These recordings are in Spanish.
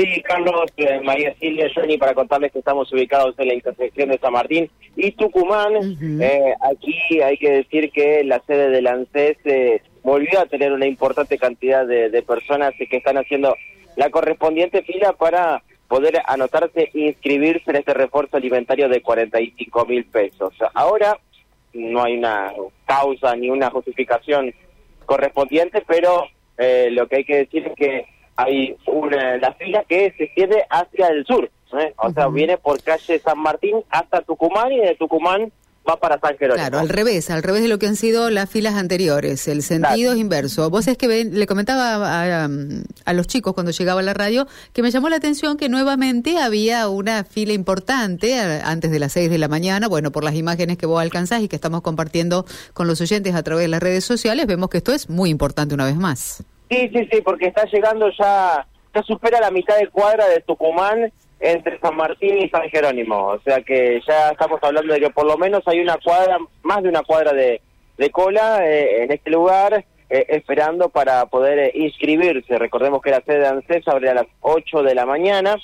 Sí, Carlos, eh, María Silvia, Johnny, para contarles que estamos ubicados en la intersección de San Martín y Tucumán. Eh, aquí hay que decir que la sede del ANSES eh, volvió a tener una importante cantidad de, personas que están haciendo la correspondiente fila para poder anotarse e inscribirse en este refuerzo alimentario de 45 mil pesos. Ahora no hay una causa ni una justificación correspondiente, pero lo que hay que decir es que hay una la fila que se extiende hacia el sur, ¿eh? o sea, viene por calle San Martín hasta Tucumán y de Tucumán va para San Jerónimo. Claro, al revés, al revés de lo que han sido las filas anteriores, el sentido es inverso. Vos es que le comentaba a, los chicos cuando llegaba a la radio que me llamó la atención que nuevamente había una fila importante antes de las 6 de la mañana, bueno, por las imágenes que vos alcanzás y que estamos compartiendo con los oyentes a través de las redes sociales, vemos que esto es muy importante una vez más. Sí, sí, sí, porque está llegando ya, ya supera la mitad de cuadra de Tucumán entre San Martín y San Jerónimo. O sea que ya estamos hablando de que por lo menos hay una cuadra, más de una cuadra de, de cola eh, en este lugar, eh, esperando para poder eh, inscribirse. Recordemos que la sede de ANSES abre a las 8 de la mañana,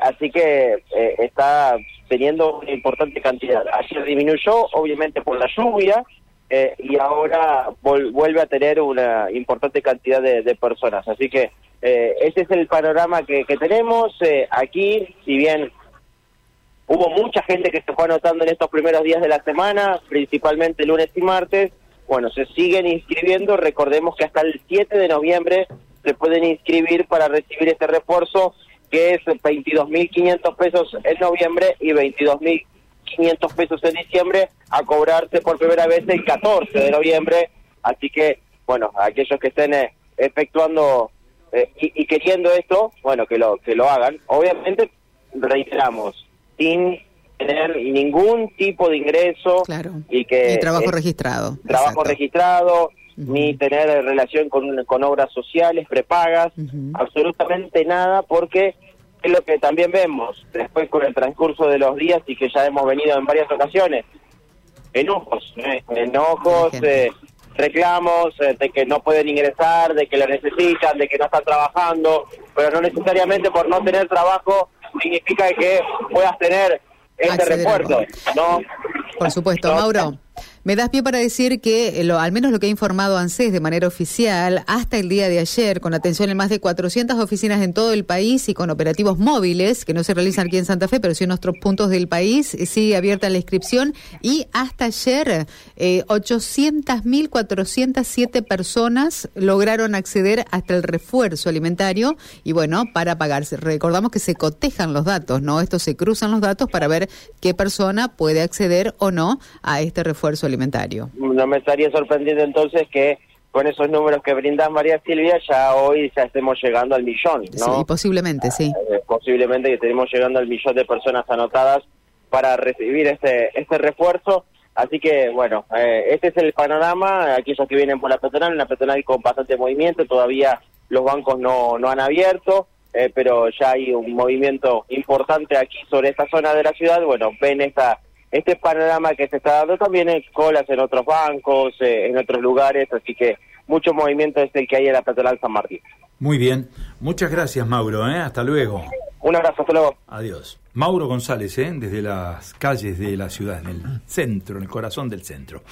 así que está teniendo una importante cantidad. Ayer disminuyó, obviamente por la lluvia, eh, y ahora vuelve a tener una importante cantidad de, personas. Así que eh, ese es el panorama que, tenemos eh, aquí, si bien hubo mucha gente que se fue anotando en estos primeros días de la semana, principalmente lunes y martes, bueno, se siguen inscribiendo, recordemos que hasta el 7 de noviembre se pueden inscribir para recibir este refuerzo que es 22.500 pesos en noviembre y 22.000 500 pesos en diciembre a cobrarse por primera vez el 14 de noviembre. Así que, bueno, aquellos que estén eh, efectuando eh, y, queriendo esto, bueno, que lo, que lo hagan. Obviamente, reiteramos, sin tener ningún tipo de ingreso y que... trabajo registrado. Trabajo registrado, ni tener relación con, con obras sociales, prepagas, absolutamente nada, porque es lo que también vemos después con el transcurso de los días y que ya hemos venido en varias ocasiones. Enojos, ¿eh? enojos, eh, reclamos eh, de que no pueden ingresar, de que lo necesitan, de que no están trabajando, pero no necesariamente por no tener trabajo significa que puedas tener este refuerzo, ¿no? Por supuesto, Mauro. Me das pie para decir que, eh, lo, al menos lo que ha informado ANSES de manera oficial, hasta el día de ayer, con atención en más de 400 oficinas en todo el país y con operativos móviles, que no se realizan aquí en Santa Fe, pero sí en otros puntos del país, eh, sigue abierta la inscripción. Y hasta ayer, eh, 800.407 personas lograron acceder hasta el refuerzo alimentario. Y bueno, para pagarse. Recordamos que se cotejan los datos, ¿no? Estos se cruzan los datos para ver qué persona puede acceder o no a este refuerzo alimentario. No me estaría sorprendiendo entonces que con esos números que brinda María Silvia ya hoy ya estemos llegando al millón, ¿no? Sí, posiblemente, sí. Eh, posiblemente que estemos llegando al millón de personas anotadas para recibir este este refuerzo. Así que, bueno, eh, este es el panorama. Aquellos que vienen por la peatonal, una peatonal con bastante movimiento, todavía los bancos no, no han abierto, eh, pero ya hay un movimiento importante aquí sobre esta zona de la ciudad. Bueno, ven esta este panorama que se está dando también en colas en otros bancos, eh, en otros lugares, así que mucho movimiento es el que hay en la Peatonal San Martín. Muy bien, muchas gracias Mauro, ¿eh? hasta luego. Un abrazo, hasta luego. Adiós. Mauro González, ¿eh? desde las calles de la ciudad, en el centro, en el corazón del centro.